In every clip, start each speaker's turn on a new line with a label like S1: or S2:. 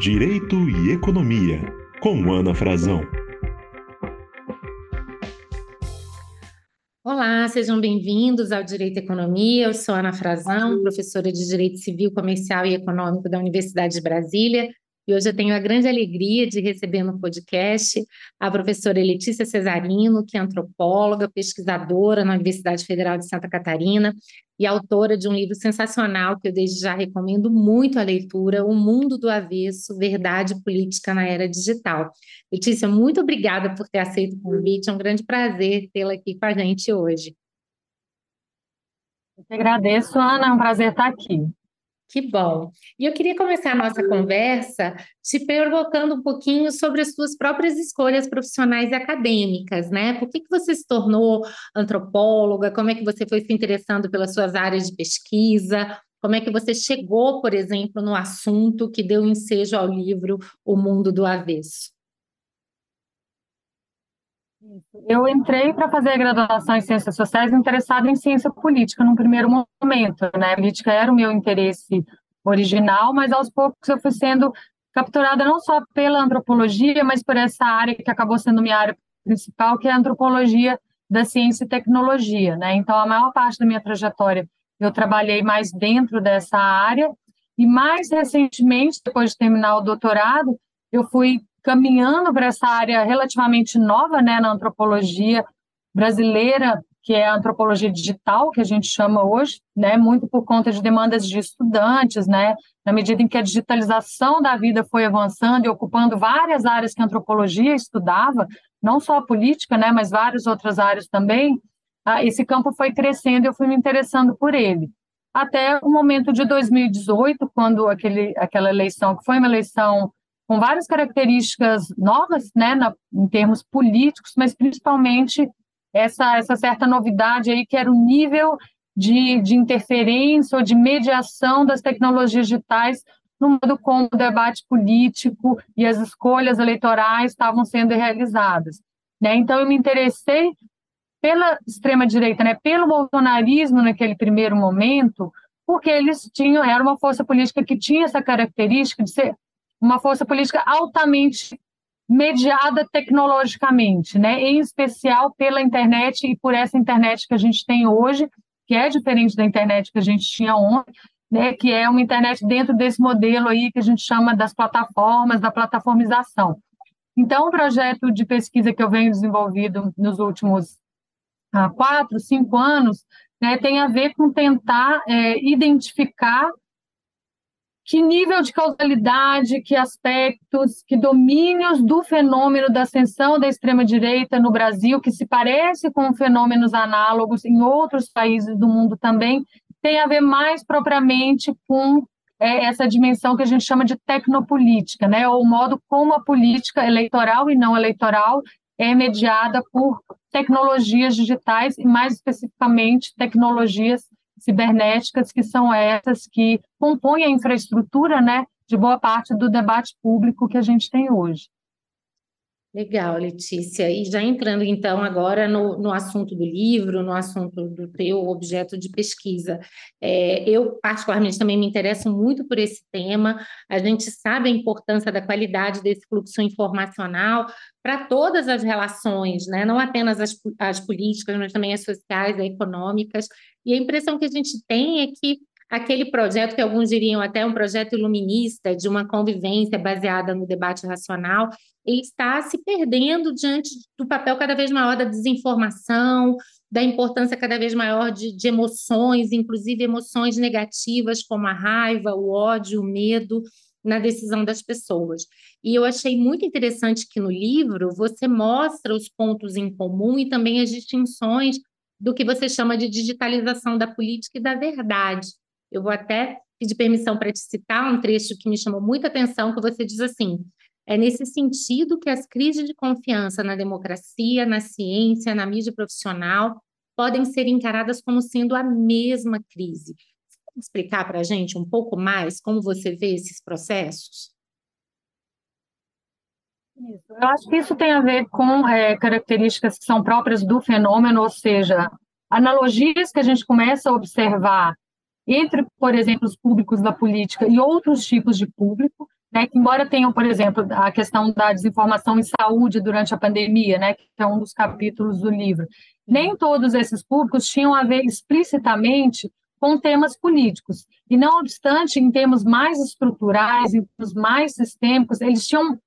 S1: Direito e Economia, com Ana Frazão.
S2: Olá, sejam bem-vindos ao Direito e Economia. Eu sou Ana Frazão, professora de Direito Civil, Comercial e Econômico da Universidade de Brasília e hoje eu tenho a grande alegria de receber no podcast a professora Letícia Cesarino, que é antropóloga, pesquisadora na Universidade Federal de Santa Catarina e autora de um livro sensacional que eu desde já recomendo muito a leitura, O Mundo do Avesso, Verdade Política na Era Digital. Letícia, muito obrigada por ter aceito o convite, é um grande prazer tê-la aqui com a gente hoje.
S3: Eu que agradeço, Ana, é um prazer estar aqui.
S2: Que bom. E eu queria começar a nossa conversa te perguntando um pouquinho sobre as suas próprias escolhas profissionais e acadêmicas, né? Por que, que você se tornou antropóloga? Como é que você foi se interessando pelas suas áreas de pesquisa? Como é que você chegou, por exemplo, no assunto que deu ensejo ao livro O Mundo do Avesso?
S3: Eu entrei para fazer a graduação em Ciências Sociais interessada em ciência política num primeiro momento, né? A política era o meu interesse original, mas aos poucos eu fui sendo capturada não só pela antropologia, mas por essa área que acabou sendo minha área principal, que é a antropologia da ciência e tecnologia, né? Então a maior parte da minha trajetória eu trabalhei mais dentro dessa área e mais recentemente, depois de terminar o doutorado, eu fui caminhando para essa área relativamente nova né, na antropologia brasileira, que é a antropologia digital, que a gente chama hoje, né, muito por conta de demandas de estudantes, né, na medida em que a digitalização da vida foi avançando e ocupando várias áreas que a antropologia estudava, não só a política, né, mas várias outras áreas também, ah, esse campo foi crescendo e eu fui me interessando por ele. Até o momento de 2018, quando aquele, aquela eleição, que foi uma eleição com várias características novas, né, na, em termos políticos, mas principalmente essa, essa certa novidade aí que era o nível de, de interferência ou de mediação das tecnologias digitais no modo como o debate político e as escolhas eleitorais estavam sendo realizadas. Né? Então, eu me interessei pela extrema-direita, né? pelo bolsonarismo naquele primeiro momento, porque eles tinham, era uma força política que tinha essa característica de ser uma força política altamente mediada tecnologicamente, né? em especial pela internet e por essa internet que a gente tem hoje, que é diferente da internet que a gente tinha ontem, né? que é uma internet dentro desse modelo aí que a gente chama das plataformas, da plataformização. Então, o projeto de pesquisa que eu venho desenvolvido nos últimos ah, quatro, cinco anos, né, tem a ver com tentar é, identificar que nível de causalidade, que aspectos, que domínios do fenômeno da ascensão da extrema-direita no Brasil, que se parece com fenômenos análogos em outros países do mundo também, tem a ver mais propriamente com é, essa dimensão que a gente chama de tecnopolítica, né? ou o modo como a política eleitoral e não eleitoral é mediada por tecnologias digitais e, mais especificamente, tecnologias cibernéticas, que são essas que compõem a infraestrutura né, de boa parte do debate público que a gente tem hoje.
S2: Legal, Letícia. E já entrando então agora no, no assunto do livro, no assunto do teu objeto de pesquisa. É, eu, particularmente, também me interesso muito por esse tema. A gente sabe a importância da qualidade desse fluxo informacional para todas as relações, né? não apenas as, as políticas, mas também as sociais, as econômicas. E a impressão que a gente tem é que aquele projeto, que alguns diriam até um projeto iluminista, de uma convivência baseada no debate racional, ele está se perdendo diante do papel cada vez maior da desinformação, da importância cada vez maior de, de emoções, inclusive emoções negativas como a raiva, o ódio, o medo, na decisão das pessoas. E eu achei muito interessante que no livro você mostra os pontos em comum e também as distinções do que você chama de digitalização da política e da verdade. Eu vou até pedir permissão para te citar um trecho que me chamou muita atenção, que você diz assim: é nesse sentido que as crises de confiança na democracia, na ciência, na mídia profissional podem ser encaradas como sendo a mesma crise. Você pode explicar para a gente um pouco mais como você vê esses processos?
S3: Eu acho que isso tem a ver com é, características que são próprias do fenômeno, ou seja, analogias que a gente começa a observar entre, por exemplo, os públicos da política e outros tipos de público, né, que embora tenham, por exemplo, a questão da desinformação em saúde durante a pandemia, né, que é um dos capítulos do livro, nem todos esses públicos tinham a ver explicitamente com temas políticos. E, não obstante, em termos mais estruturais, em termos mais sistêmicos, eles tinham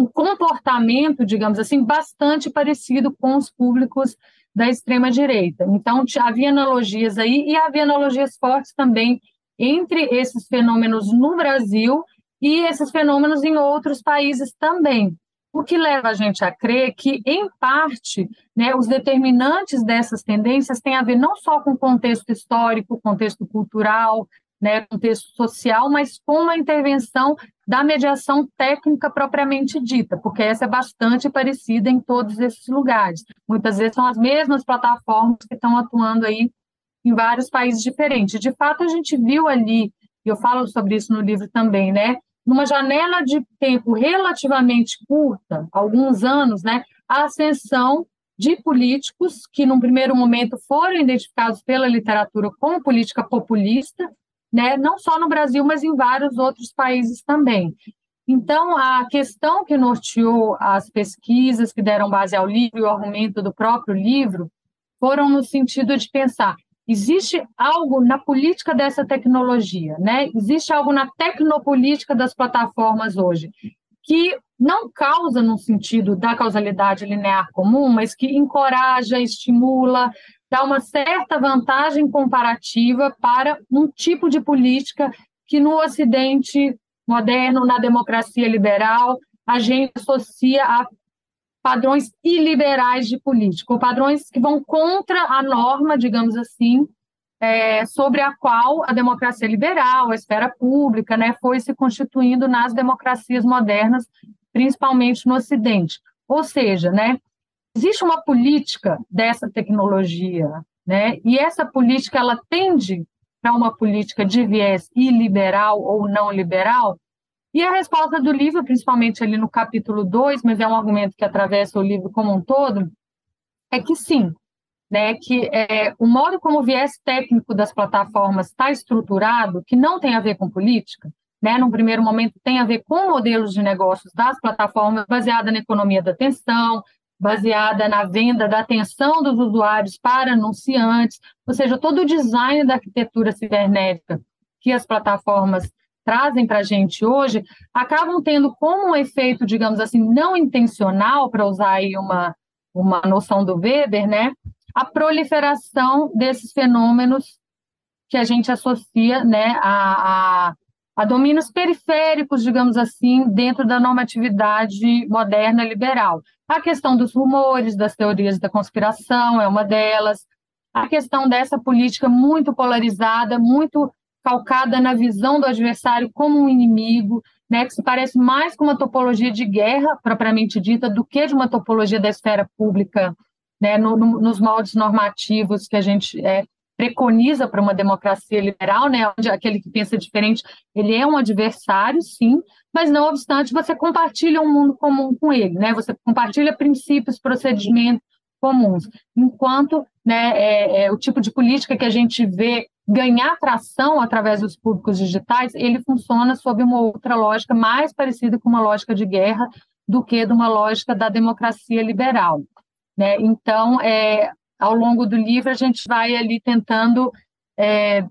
S3: um comportamento, digamos assim, bastante parecido com os públicos da extrema-direita. Então, havia analogias aí, e havia analogias fortes também entre esses fenômenos no Brasil e esses fenômenos em outros países também. O que leva a gente a crer que, em parte, né, os determinantes dessas tendências têm a ver não só com contexto histórico, contexto cultural, né, contexto social, mas com a intervenção da mediação técnica propriamente dita, porque essa é bastante parecida em todos esses lugares. Muitas vezes são as mesmas plataformas que estão atuando aí em vários países diferentes. De fato, a gente viu ali, e eu falo sobre isso no livro também, né, numa janela de tempo relativamente curta, alguns anos, né, a ascensão de políticos que, num primeiro momento, foram identificados pela literatura como política populista, né, não só no Brasil, mas em vários outros países também. Então, a questão que norteou as pesquisas que deram base ao livro e o argumento do próprio livro foram no sentido de pensar Existe algo na política dessa tecnologia, né? Existe algo na tecnopolítica das plataformas hoje que não causa no sentido da causalidade linear comum, mas que encoraja, estimula, dá uma certa vantagem comparativa para um tipo de política que no Ocidente moderno, na democracia liberal, a gente associa a padrões iliberais de política, ou padrões que vão contra a norma, digamos assim, é, sobre a qual a democracia liberal, a esfera pública, né, foi se constituindo nas democracias modernas, principalmente no Ocidente. Ou seja, né, existe uma política dessa tecnologia, né, e essa política ela tende para uma política de viés iliberal ou não liberal, e a resposta do livro, principalmente ali no capítulo 2, mas é um argumento que atravessa o livro como um todo, é que sim, né, que é, o modo como o viés técnico das plataformas está estruturado, que não tem a ver com política, né, num primeiro momento tem a ver com modelos de negócios das plataformas baseada na economia da atenção, baseada na venda da atenção dos usuários para anunciantes, ou seja, todo o design da arquitetura cibernética que as plataformas trazem para a gente hoje acabam tendo como um efeito, digamos assim, não intencional, para usar aí uma, uma noção do Weber, né, a proliferação desses fenômenos que a gente associa né, a, a, a domínios periféricos, digamos assim, dentro da normatividade moderna liberal. A questão dos rumores, das teorias da conspiração é uma delas. A questão dessa política muito polarizada, muito calcada na visão do adversário como um inimigo, né, que se parece mais com uma topologia de guerra propriamente dita do que de uma topologia da esfera pública, né, no, no, nos moldes normativos que a gente é, preconiza para uma democracia liberal, né, onde aquele que pensa diferente ele é um adversário, sim, mas não obstante você compartilha um mundo comum com ele, né, você compartilha princípios, procedimentos comuns, enquanto né, é, é, o tipo de política que a gente vê ganhar tração através dos públicos digitais, ele funciona sob uma outra lógica mais parecida com uma lógica de guerra do que de uma lógica da democracia liberal. Né? Então, é, ao longo do livro, a gente vai ali tentando é,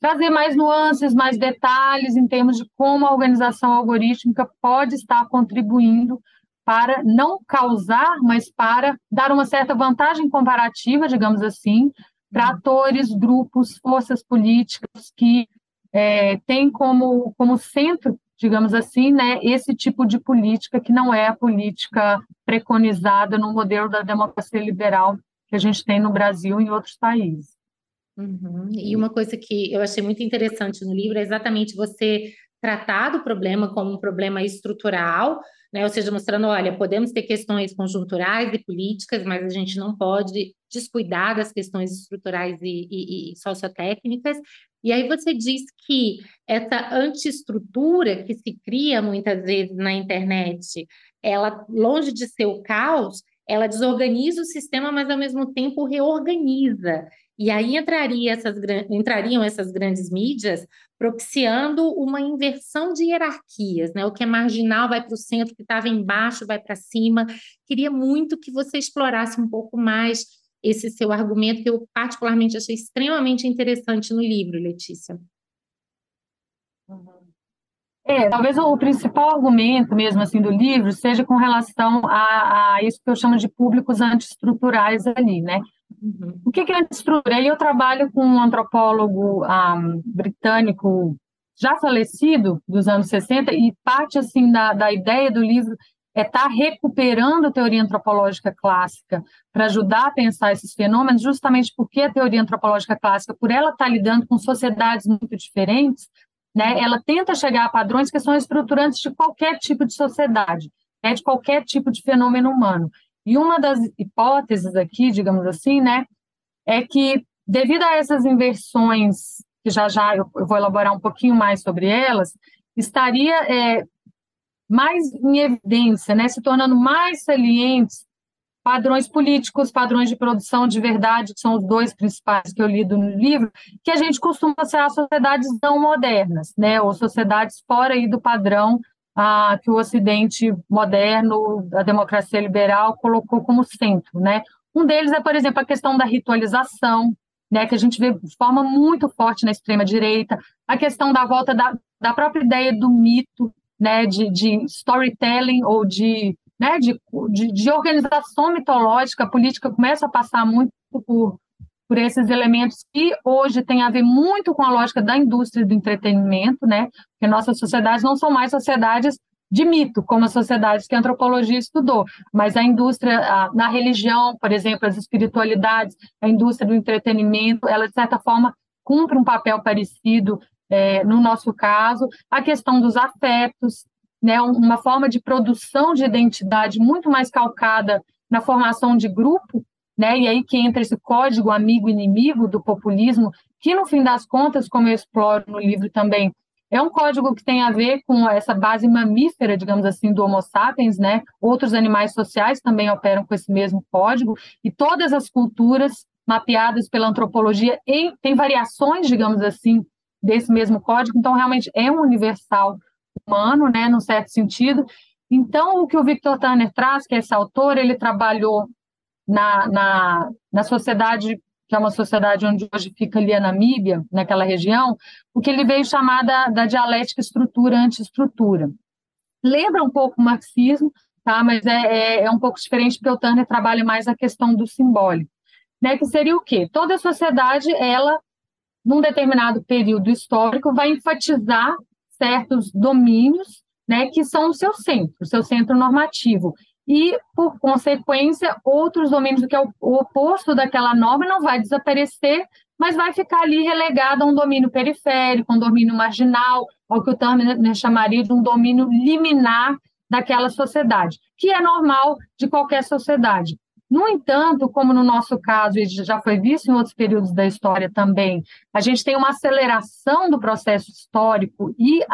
S3: trazer mais nuances, mais detalhes em termos de como a organização algorítmica pode estar contribuindo para não causar, mas para dar uma certa vantagem comparativa, digamos assim, para atores, grupos, forças políticas que é, têm como, como centro, digamos assim, né, esse tipo de política que não é a política preconizada no modelo da democracia liberal que a gente tem no Brasil e em outros países.
S2: Uhum. E uma coisa que eu achei muito interessante no livro é exatamente você tratar do problema como um problema estrutural, né? Ou seja, mostrando, olha, podemos ter questões conjunturais e políticas, mas a gente não pode descuidar das questões estruturais e, e, e sociotécnicas. E aí você diz que essa antiestrutura que se cria muitas vezes na internet, ela, longe de ser o caos, ela desorganiza o sistema, mas ao mesmo tempo reorganiza. E aí entraria essas, entrariam essas grandes mídias propiciando uma inversão de hierarquias, né? O que é marginal vai para o centro, o que estava embaixo vai para cima. Queria muito que você explorasse um pouco mais esse seu argumento, que eu particularmente achei extremamente interessante no livro, Letícia.
S3: É, talvez o principal argumento mesmo assim do livro seja com relação a, a isso que eu chamo de públicos antiestruturais ali, né? Uhum. O que, que é antiestrutura? Eu trabalho com um antropólogo um, britânico já falecido dos anos 60 e parte assim da, da ideia do livro é estar tá recuperando a teoria antropológica clássica para ajudar a pensar esses fenômenos, justamente porque a teoria antropológica clássica, por ela estar tá lidando com sociedades muito diferentes, né, ela tenta chegar a padrões que são estruturantes de qualquer tipo de sociedade, né, de qualquer tipo de fenômeno humano. E uma das hipóteses aqui, digamos assim, né, é que devido a essas inversões, que já já eu, vou elaborar um pouquinho mais sobre elas, estaria é, mais em evidência, né, se tornando mais salientes padrões políticos, padrões de produção de verdade, que são os dois principais que eu lido no livro, que a gente costuma ser as sociedades não modernas, né, ou sociedades fora aí do padrão ah, que o Ocidente moderno, a democracia liberal, colocou como centro, né. Um deles é, por exemplo, a questão da ritualização, né, que a gente vê de forma muito forte na extrema direita, a questão da volta da, da própria ideia do mito, né, de, de storytelling ou de né, de, de, de, organização mitológica, a política começa a passar muito por, por esses elementos que hoje tem a ver muito com a lógica da indústria do entretenimento, né, porque nossas sociedades não são mais sociedades de mito, como as sociedades que a antropologia estudou, mas a indústria, a, na religião, por exemplo, as espiritualidades, a indústria do entretenimento, ela, de certa forma, cumpre um papel parecido é, no nosso caso, a questão dos afetos, né, uma forma de produção de identidade muito mais calcada na formação de grupo, né, e aí que entra esse código amigo-inimigo do populismo, que no fim das contas, como eu exploro no livro também, é um código que tem a ver com essa base mamífera, digamos assim, do Homo sapiens, né? Outros animais sociais também operam com esse mesmo código, e todas as culturas mapeadas pela antropologia têm variações, digamos assim, desse mesmo código, então realmente é um universal humano, né, num certo sentido. Então, o que o Victor Turner traz, que é esse autor, ele trabalhou na, na, na sociedade, que é uma sociedade onde hoje fica ali a Namíbia, naquela região, o que ele veio chamar da, da dialética estrutura-antiestrutura. Lembra um pouco o marxismo, tá? mas é, é, é, um pouco diferente, porque o Turner trabalha mais a questão do simbólico. Né? Que seria o quê? Toda sociedade, ela, num determinado período histórico, vai enfatizar certos domínios né, que são o seu centro, o seu centro normativo. E, por consequência, outros domínios, que é o, oposto daquela norma, não vai desaparecer, mas vai ficar ali relegado a um domínio periférico, um domínio marginal, ao que o Turner né, chamaria de um domínio liminar daquela sociedade, que é normal de qualquer sociedade. No entanto, como no nosso caso, e já foi visto em outros períodos da história também, a gente tem uma aceleração do processo histórico e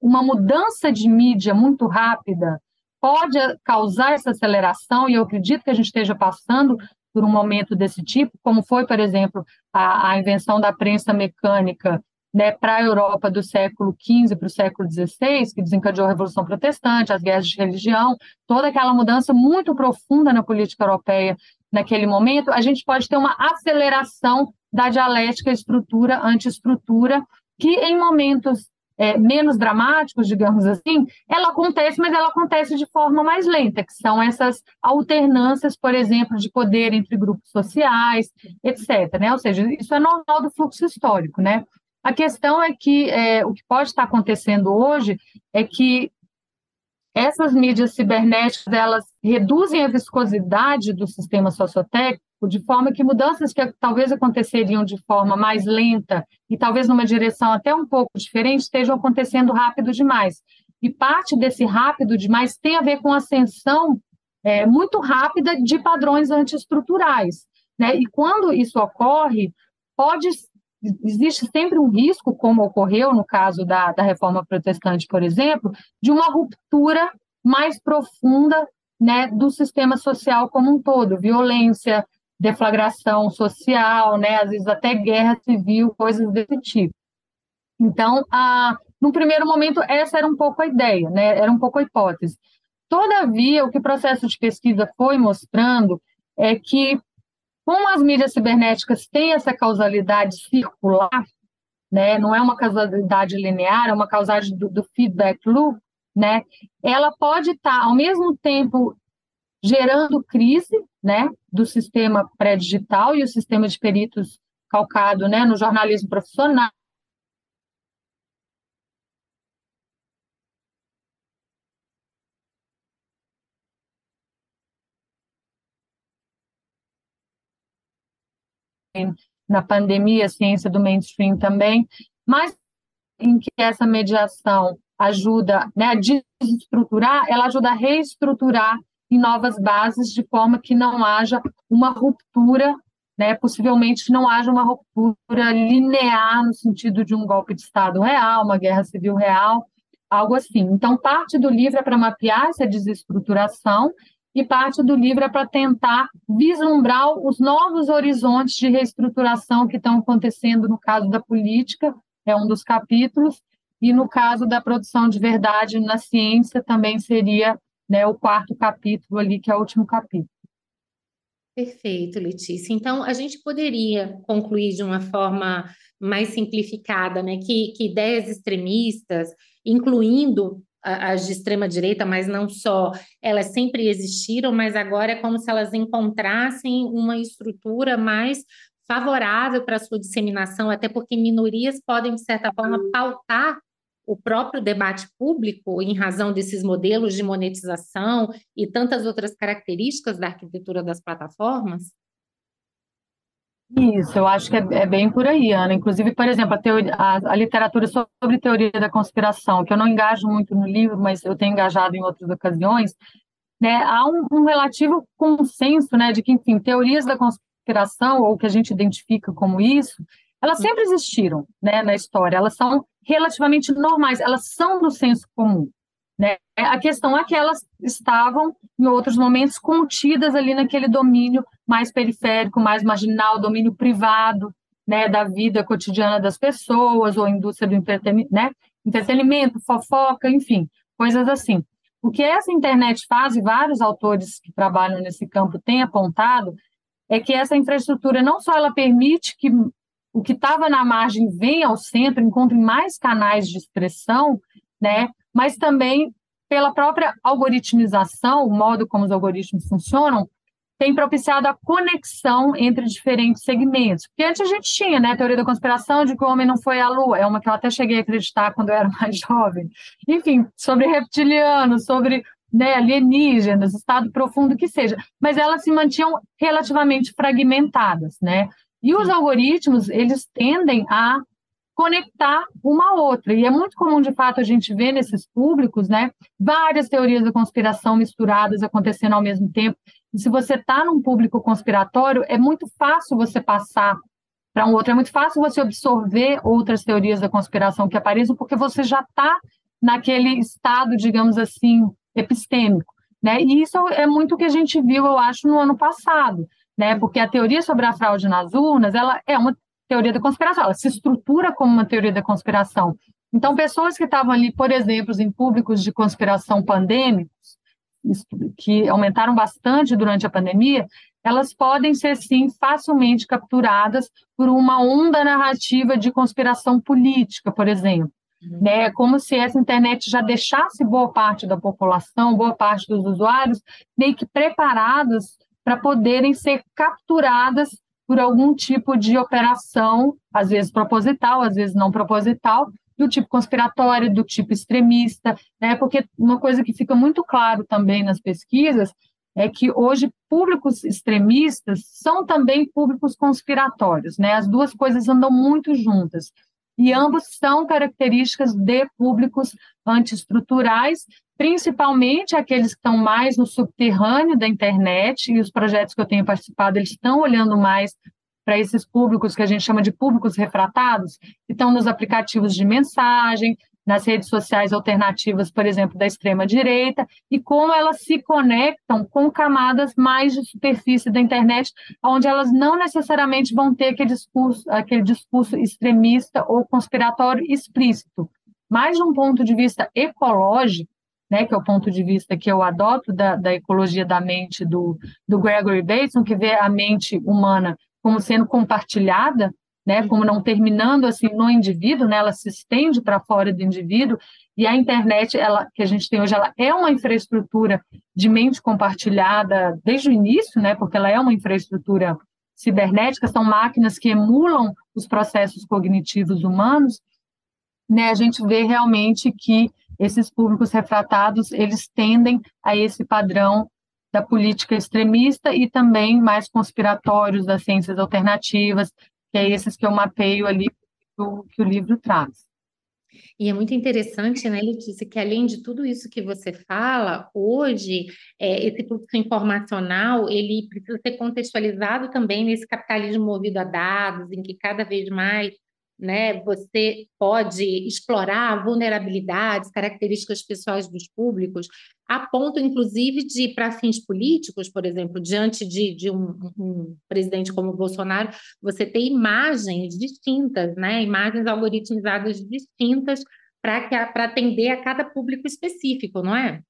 S3: uma mudança de mídia muito rápida pode causar essa aceleração, e eu acredito que a gente esteja passando por um momento desse tipo, como foi, por exemplo, a, a invenção da prensa mecânica né, para a Europa do século XV para o século XVI, que desencadeou a Revolução Protestante, as guerras de religião, toda aquela mudança muito profunda na política europeia naquele momento, a gente pode ter uma aceleração da dialética estrutura-antiestrutura, que em momentos é, menos dramáticos, digamos assim, ela acontece, mas ela acontece de forma mais lenta, que são essas alternâncias, por exemplo, de poder entre grupos sociais, etc. Né? Ou seja, isso é normal do fluxo histórico, né? A questão é que é, o que pode estar acontecendo hoje é que essas mídias cibernéticas elas reduzem a viscosidade do sistema sociotécnico de forma que mudanças que talvez aconteceriam de forma mais lenta e talvez numa direção até um pouco diferente estejam acontecendo rápido demais. E parte desse rápido demais tem a ver com a ascensão é, muito rápida de padrões antiestruturais. Né? E quando isso ocorre, pode existe sempre um risco, como ocorreu no caso da, da reforma protestante, por exemplo, de uma ruptura mais profunda né, do sistema social como um todo, violência, deflagração social, né? Às vezes até guerra civil, coisas desse tipo. Então, a, no primeiro momento, essa era um pouco a ideia, né? Era um pouco a hipótese. Todavia, o que o processo de pesquisa foi mostrando é que, como as mídias cibernéticas têm essa causalidade circular, né? Não é uma causalidade linear, é uma causalidade do, do feedback loop, né? Ela pode estar, tá, ao mesmo tempo, gerando crise, né? Do sistema pré-digital e o sistema de peritos calcado, né? No jornalismo profissional, na pandemia, a ciência do mainstream também, mas em que essa mediação ajuda né, a desestruturar, ela ajuda a reestruturar em novas bases, de forma que não haja uma ruptura, né, possivelmente não haja uma ruptura linear no sentido de um golpe de Estado real, uma guerra civil real, algo assim. Então, parte do livro é para mapear essa desestruturação e parte do livro é para tentar vislumbrar os novos horizontes de reestruturação que estão acontecendo no caso da política, é um dos capítulos, e no caso da produção de verdade na ciência também seria né, o quarto capítulo ali, que é o último capítulo.
S2: Perfeito, Letícia. Então, a gente poderia concluir de uma forma mais simplificada, né, que, que ideias extremistas, incluindo as de extrema direita, mas não só, elas sempre existiram, mas agora é como se elas encontrassem uma estrutura mais favorável para a sua disseminação, até porque minorias podem, de certa forma, pautar o próprio debate público em razão desses modelos de monetização e tantas outras características da arquitetura das plataformas?
S3: Isso, eu acho que é, é, bem por aí, Ana. Inclusive, por exemplo, a, teoria, a, a, literatura sobre teoria da conspiração, que eu não engajo muito no livro, mas eu tenho engajado em outras ocasiões, né, há um, um relativo consenso né, de que, enfim, teorias da conspiração, ou que a gente identifica como isso, elas sempre existiram né, na história, elas são relativamente normais, elas são do senso comum. Né? A questão é que elas estavam, em outros momentos, contidas ali naquele domínio mais periférico, mais marginal, domínio privado né, da vida cotidiana das pessoas, ou indústria do entretenimento, né? entretenimento, fofoca, enfim, coisas assim. O que essa internet faz, e vários autores que trabalham nesse campo têm apontado, é que essa infraestrutura não só ela permite que o que estava na margem venha ao centro, encontre mais canais de expressão, né? mas também pela própria algoritmização, o modo como os algoritmos funcionam, tem propiciado a conexão entre diferentes segmentos. Porque antes a gente tinha né, a teoria da conspiração de que o homem não foi à Lua, é uma que eu até cheguei a acreditar quando eu era mais jovem. Enfim, sobre reptilianos, sobre né, alienígenas, estado profundo que seja. Mas elas se mantinham relativamente fragmentadas, né? E os algoritmos, eles tendem a conectar uma a outra. E é muito comum, de fato, a gente ver nesses públicos, né, várias teorias da conspiração misturadas acontecendo ao mesmo tempo. Se você está num público conspiratório, é muito fácil você passar para um outro, é muito fácil você absorver outras teorias da conspiração que apareçam, porque você já está naquele estado, digamos assim, epistêmico. Né? E isso é muito o que a gente viu, eu acho, no ano passado. Né? Porque a teoria sobre a fraude nas urnas, ela é uma teoria da conspiração, ela se estrutura como uma teoria da conspiração. Então, pessoas que estavam ali, por exemplo, em públicos de conspiração pandêmicos, que aumentaram bastante durante a pandemia, elas podem ser, sim, facilmente capturadas por uma onda narrativa de conspiração política, por exemplo. Uhum. Né? Como se essa internet já deixasse boa parte da população, boa parte dos usuários, meio que preparadas para poderem ser capturadas por algum tipo de operação, às vezes proposital, às vezes não proposital, do tipo conspiratório, do tipo extremista, né? Porque uma coisa que fica muito claro também nas pesquisas é que hoje públicos extremistas são também públicos conspiratórios, né? As duas coisas andam muito juntas. E ambos são características de públicos antiestruturais principalmente aqueles que estão mais no subterrâneo da internet, e os projetos que eu tenho participado, eles estão olhando mais para esses públicos que a gente chama de públicos refratados, que estão nos aplicativos de mensagem, nas redes sociais alternativas, por exemplo, da extrema-direita, e como elas se conectam com camadas mais de superfície da internet, onde elas não necessariamente vão ter aquele discurso, aquele discurso extremista ou conspiratório explícito. Mas, de um ponto de vista ecológico, né, que é o ponto de vista que eu adoto da, da ecologia da mente do, do Gregory Bateson, que vê a mente humana como sendo compartilhada, né, como não terminando assim no indivíduo, né, ela se estende para fora do indivíduo, e a internet, ela que a gente tem hoje, ela é uma infraestrutura de mente compartilhada desde o início, né, porque ela é uma infraestrutura cibernética, são máquinas que emulam os processos cognitivos humanos, né, a gente vê realmente que esses públicos refratados, eles tendem a esse padrão da política extremista e também mais conspiratórios das ciências alternativas, que é esses que eu mapeio ali do, que o livro traz.
S2: E é muito interessante, né, Letícia, que além de tudo isso que você fala, hoje é, esse fluxo informacional ele precisa ser contextualizado também nesse capitalismo movido a dados, em que cada vez mais né? Você pode explorar vulnerabilidades, características pessoais dos públicos, a ponto, inclusive, de, para fins políticos, por exemplo, diante de, de um, um, presidente como Bolsonaro, você ter imagens distintas, né? Imagens algoritmizadas distintas para atender a cada público específico, não é?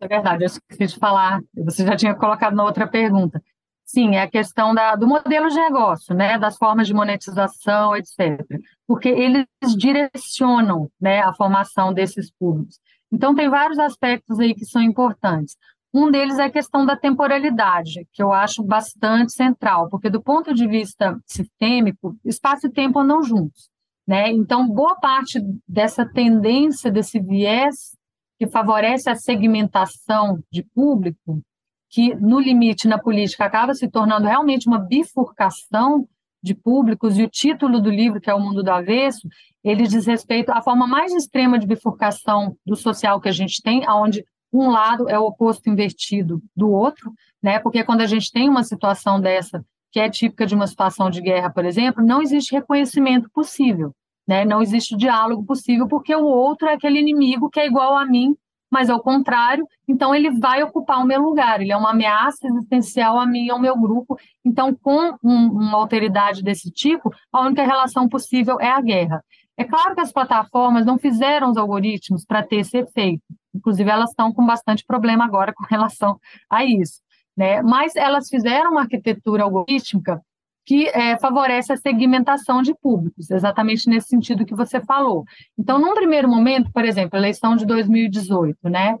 S3: É verdade, eu esqueci de falar, você já tinha colocado na outra pergunta. Sim, é a questão da, do modelo de negócio, né, das formas de monetização, etc. Porque eles direcionam né, a formação desses públicos. Então, tem vários aspectos aí que são importantes. Um deles é a questão da temporalidade, que eu acho bastante central, porque do ponto de vista sistêmico, espaço e tempo andam juntos. Né? Então, boa parte dessa tendência, desse viés que favorece a segmentação de público, que no limite na política acaba se tornando realmente uma bifurcação de públicos, e o título do livro, que é O Mundo do Avesso, ele diz respeito à forma mais extrema de bifurcação do social que a gente tem, onde um lado é o oposto invertido do outro, né? Porque quando a gente tem uma situação dessa, que é típica de uma situação de guerra, por exemplo, não existe reconhecimento possível, né? Não existe diálogo possível, porque o outro é aquele inimigo que é igual a mim mas ao contrário, então ele vai ocupar o meu lugar, ele é uma ameaça existencial a mim e ao meu grupo. Então, com um, uma alteridade desse tipo, a única relação possível é a guerra. É claro que as plataformas não fizeram os algoritmos para ter esse efeito, inclusive elas estão com bastante problema agora com relação a isso. Né? Mas elas fizeram uma arquitetura algorítmica que é, favorece a segmentação de públicos, exatamente nesse sentido que você falou. Então, num primeiro momento, por exemplo, eleição de 2018, né?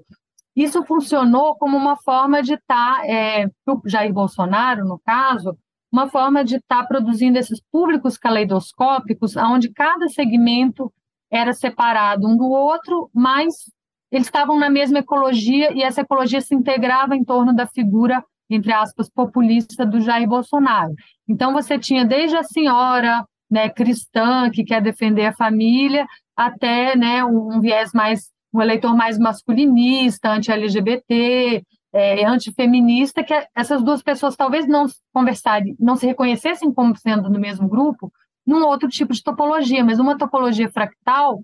S3: Isso funcionou como uma forma de estar, tá, é, o Jair Bolsonaro, no caso, uma forma de estar tá produzindo esses públicos caleidoscópicos, onde cada segmento era separado um do outro, mas eles estavam na mesma ecologia e essa ecologia se integrava em torno da figura entre aspas, populista do Jair Bolsonaro. Então, você tinha desde a senhora né, cristã, que quer defender a família, até né, um viés mais, um eleitor mais masculinista, anti-LGBT, é, antifeminista, que essas duas pessoas talvez não conversarem, não se reconhecessem como sendo do mesmo grupo, num outro tipo de topologia, mas uma topologia fractal,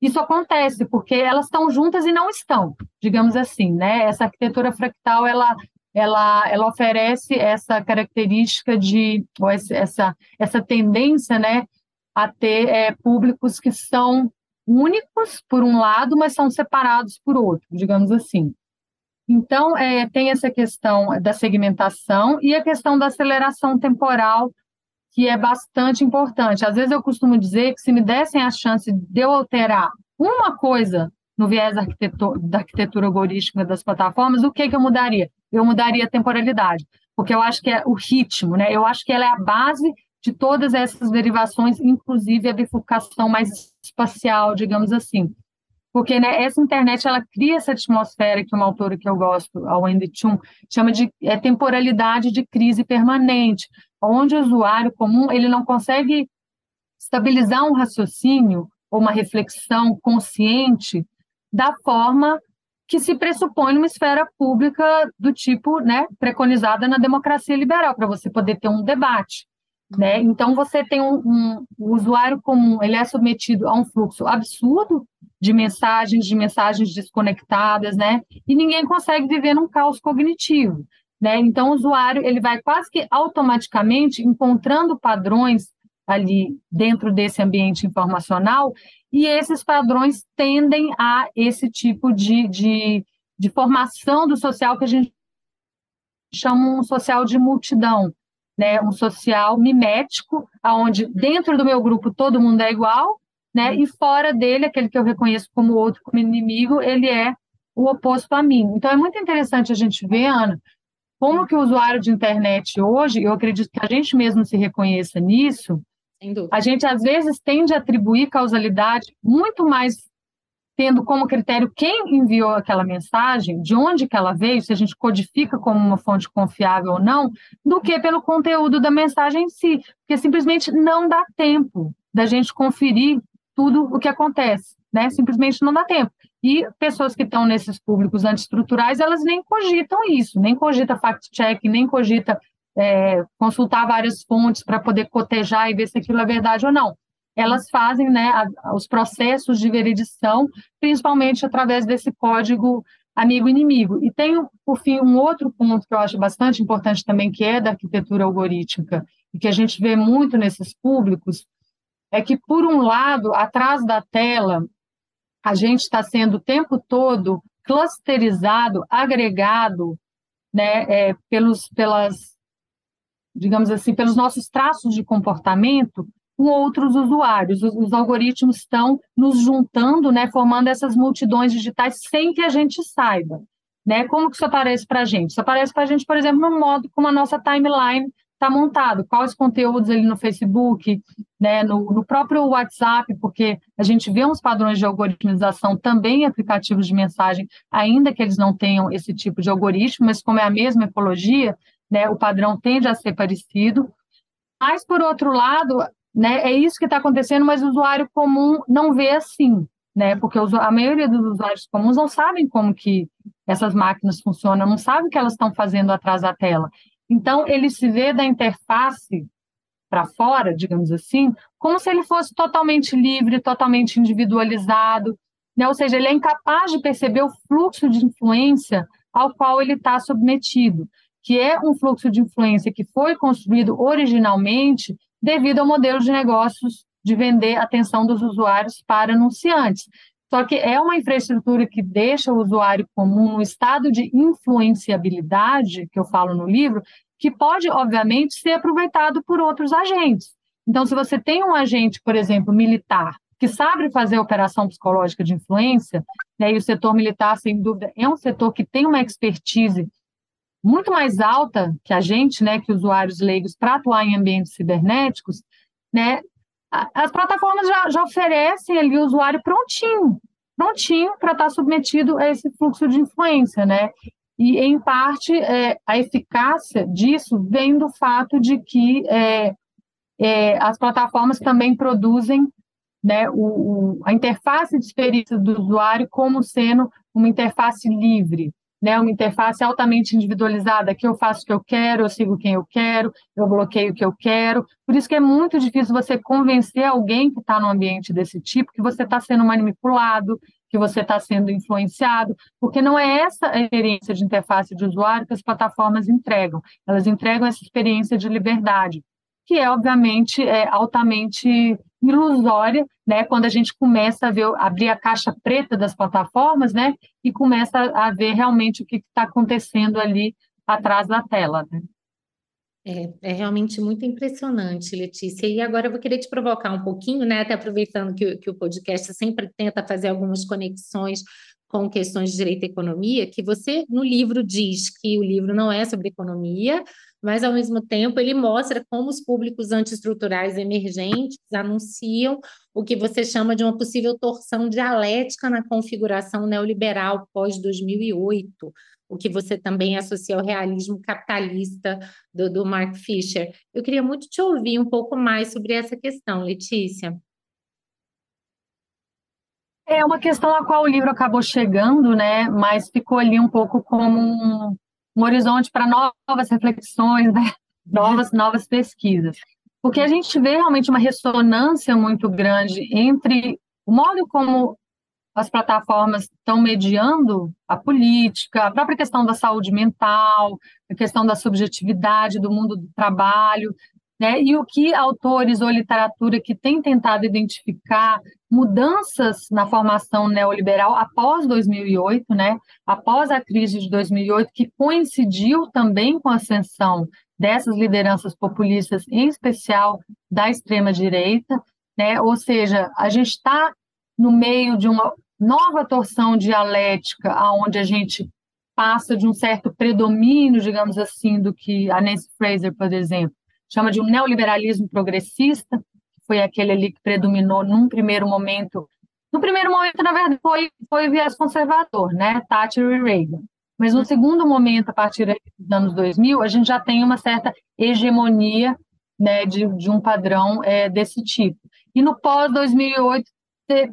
S3: isso acontece porque elas estão juntas e não estão, digamos assim, né? Essa arquitetura fractal, ela ela, ela oferece essa característica de, ou essa, essa tendência, né, a ter é, públicos que são únicos, por um lado, mas são separados por outro, digamos assim. Então, é, tem essa questão da segmentação e a questão da aceleração temporal, que é bastante importante. Às vezes eu costumo dizer que se me dessem a chance de eu alterar uma coisa no viés da arquitetura, da arquitetura algorítmica das plataformas, o que, que eu mudaria? Eu mudaria a temporalidade, porque eu acho que é o ritmo, né? Eu acho que ela é a base de todas essas derivações, inclusive a bifurcação mais espacial, digamos assim. Porque né, essa internet ela cria essa atmosfera que uma autora que eu gosto, a Wendy Chun, chama de é, temporalidade de crise permanente, onde o usuário comum ele não consegue estabilizar um raciocínio ou uma reflexão consciente da forma que se pressupõe numa esfera pública do tipo né, preconizada na democracia liberal, para você poder ter um debate. Né? Então, você tem um, um, um usuário comum, ele é submetido a um fluxo absurdo de mensagens, de mensagens desconectadas, né? E ninguém consegue viver num caos cognitivo, né? Então, o usuário ele vai quase que automaticamente encontrando padrões ali dentro desse ambiente informacional e esses padrões tendem a esse tipo de, de, de formação do social que a gente chama um social de multidão, né, um social mimético, aonde dentro do meu grupo todo mundo é igual, né, e fora dele, aquele que eu reconheço como outro, como inimigo, ele é o oposto a mim. Então é muito interessante a gente ver, Ana, como que o usuário de internet hoje, eu acredito que a gente mesmo se reconheça nisso, a gente às vezes tende a atribuir causalidade muito mais tendo como critério quem enviou aquela mensagem, de onde que ela veio, se a gente codifica como uma fonte confiável ou não, do que pelo conteúdo da mensagem em si, porque simplesmente não dá tempo da gente conferir tudo o que acontece, né? Simplesmente não dá tempo. E pessoas que estão nesses públicos antiestruturais, elas nem cogitam isso, nem cogita fact-check, nem cogita é, consultar várias fontes para poder cotejar e ver se aquilo é verdade ou não elas fazem né, a, os processos de veridição, principalmente através desse código amigo-inimigo. E tem, por fim, um outro ponto que eu acho bastante importante também, que é da arquitetura algorítmica, e que a gente vê muito nesses públicos, é que, por um lado, atrás da tela, a gente está sendo o tempo todo clusterizado, agregado, né, é, pelos, pelas, digamos assim, pelos nossos traços de comportamento, com outros usuários. Os, os, algoritmos estão nos juntando, né, formando essas multidões digitais sem que a gente saiba. Né? Como que isso aparece para a gente? Isso aparece para a gente, por exemplo, no modo como a nossa timeline está montado, quais conteúdos ali no Facebook, né, no, no, próprio WhatsApp, porque a gente vê uns padrões de algoritmização também em aplicativos de mensagem, ainda que eles não tenham esse tipo de algoritmo, mas como é a mesma ecologia, né, o padrão tende a ser parecido. Mas, por outro lado, né? É isso que está acontecendo, mas o usuário comum não vê assim, né? Porque a maioria dos usuários comuns não sabem como que essas máquinas funcionam, não sabem o que elas estão fazendo atrás da tela. Então, ele se vê da interface para fora, digamos assim, como se ele fosse totalmente livre, totalmente individualizado, né? ou seja, ele é incapaz de perceber o fluxo de influência ao qual ele está submetido, que é um fluxo de influência que foi construído originalmente devido ao modelo de negócios de vender a atenção dos usuários para anunciantes. Só que é uma infraestrutura que deixa o usuário comum no estado de influenciabilidade, que eu falo no livro, que pode, obviamente, ser aproveitado por outros agentes. Então, se você tem um agente, por exemplo, militar, que sabe fazer operação psicológica de influência, né, e o setor militar, sem dúvida, é um setor que tem uma expertise muito mais alta que a gente, né, que usuários leigos, para atuar em ambientes cibernéticos, né, as plataformas já, já oferecem ali o usuário prontinho, prontinho para estar tá submetido a esse fluxo de influência, né? E, em parte, é, a eficácia disso vem do fato de que é, é, as plataformas também produzem né, o, o, a interface de experiência do usuário como sendo uma interface livre, né, uma interface altamente individualizada, que eu faço o que eu quero, eu sigo quem eu quero, eu bloqueio o que eu quero. Por isso que é muito difícil você convencer alguém que está num ambiente desse tipo que você está sendo manipulado, que você está sendo influenciado, porque não é essa a experiência de interface de usuário que as plataformas entregam. Elas entregam essa experiência de liberdade, que é, obviamente, é altamente ilusória, né, quando a gente começa a ver, abrir a caixa preta das plataformas, né, e começa a ver realmente o que está acontecendo ali atrás da tela. Né?
S2: É, é realmente muito impressionante, Letícia. E agora eu vou querer te provocar um pouquinho, né, até aproveitando que, que o podcast sempre tenta fazer algumas conexões com questões de direito e economia, que você no livro diz que o livro não é sobre economia, mas ao mesmo tempo ele mostra como os públicos antiestruturais emergentes anunciam o que você chama de uma possível torção dialética na configuração neoliberal pós-2008, o que você também associa ao realismo capitalista do, do Mark Fisher. Eu queria muito te ouvir um pouco mais sobre essa questão, Letícia.
S3: É uma questão a qual o livro acabou chegando, né? Mas ficou ali um pouco como um, um horizonte para novas reflexões, né? novas, novas pesquisas. porque a gente vê realmente uma ressonância muito grande entre o modo como as plataformas estão mediando a política, a própria questão da saúde mental, a questão da subjetividade do mundo do trabalho, né? E o que autores ou literatura que têm tentado identificar mudanças na formação neoliberal após 2008, né? Após a crise de 2008, que coincidiu também com a ascensão dessas lideranças populistas, em especial da extrema direita, né? Ou seja, a gente está no meio de uma nova torção dialética, aonde a gente passa de um certo predomínio, digamos assim, do que a Nancy Fraser, por exemplo, chama de um neoliberalismo progressista, foi aquele ali que predominou num primeiro momento. No primeiro momento, na verdade, foi, foi o viés conservador, né? Thatcher e Reagan. Mas no segundo momento, a partir dos anos 2000, a gente já tem uma certa hegemonia né, de, de um padrão é, desse tipo. E no pós-2008,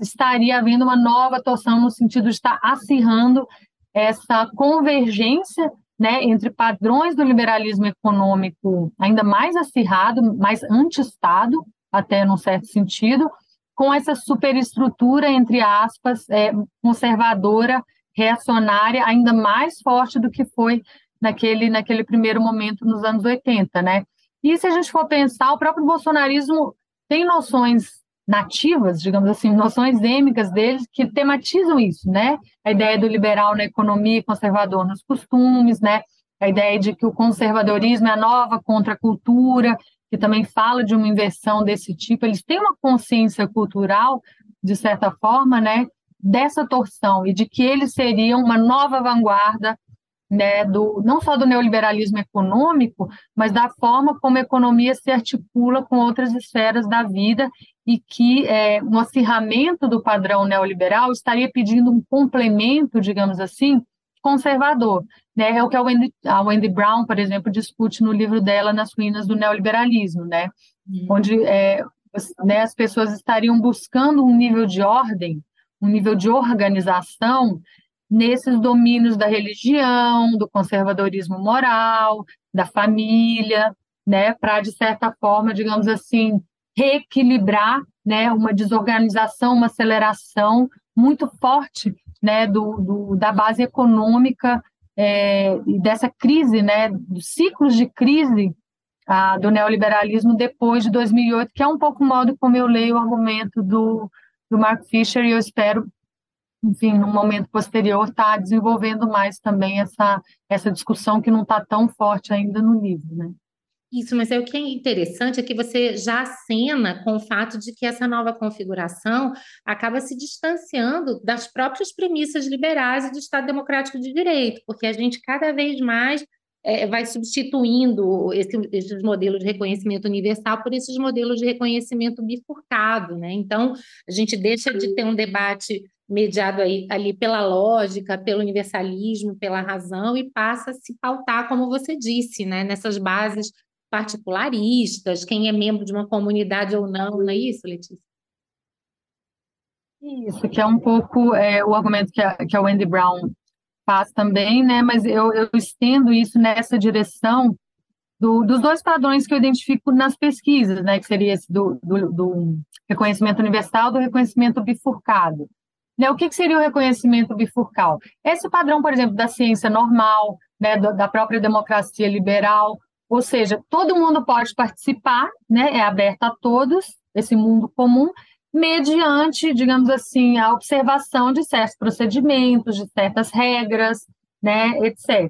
S3: estaria havendo uma nova torção no sentido de estar acirrando essa convergência né, entre padrões do liberalismo econômico ainda mais acirrado, mais anti-Estado, até num certo sentido, com essa superestrutura, entre aspas, é, conservadora, reacionária, ainda mais forte do que foi naquele, naquele primeiro momento nos anos 80. Né? E se a gente for pensar, o próprio bolsonarismo tem noções nativas, digamos assim, noções endêmicas deles que tematizam isso, né? A ideia do liberal na economia conservador nos costumes, né? A ideia de que o conservadorismo é a nova contracultura, que também fala de uma inversão desse tipo. Eles têm uma consciência cultural, de certa forma, né? Dessa torção e de que eles seriam uma nova vanguarda né, do, não só do neoliberalismo econômico, mas da forma como a economia se articula com outras esferas da vida e que é, um acirramento do padrão neoliberal estaria pedindo um complemento, digamos assim, conservador. Né? É o que a Wendy, a Wendy Brown, por exemplo, discute no livro dela, Nas Ruínas do Neoliberalismo, né? Uhum. onde é, né, as pessoas estariam buscando um nível de ordem, um nível de organização nesses domínios da religião, do conservadorismo moral, da família, né, para de certa forma, digamos assim, reequilibrar, né, uma desorganização, uma aceleração muito forte, né, do, do da base econômica é, e dessa crise, né, dos ciclos de crise ah, do neoliberalismo depois de 2008, que é um pouco o modo como eu leio o argumento do, do Mark Fisher e eu espero enfim, no momento posterior, está desenvolvendo mais também essa, essa discussão que não está tão forte ainda no livro, né?
S2: Isso, mas é o que é interessante é que você já acena com o fato de que essa nova configuração acaba se distanciando das próprias premissas liberais e do Estado Democrático de Direito, porque a gente cada vez mais é, vai substituindo esse, esses modelos de reconhecimento universal por esses modelos de reconhecimento bifurcado, né? Então, a gente deixa de ter um debate mediado aí, ali pela lógica, pelo universalismo, pela razão, e passa a se pautar, como você disse, né, nessas bases particularistas, quem é membro de uma comunidade ou não, não é isso, Letícia?
S3: Isso, que é um pouco é, o argumento que a, que a Wendy Brown faz também, né? Mas eu, eu estendo isso nessa direção do, dos dois padrões que eu identifico nas pesquisas, né? Que seria esse do, do, do reconhecimento universal do reconhecimento bifurcado. Né? O que, que seria o reconhecimento bifurcal? Esse padrão, por exemplo, da ciência normal, né, da própria democracia liberal, ou seja, todo mundo pode participar, né, é aberto a todos, esse mundo comum, mediante, digamos assim, a observação de certos procedimentos, de certas regras, né, etc.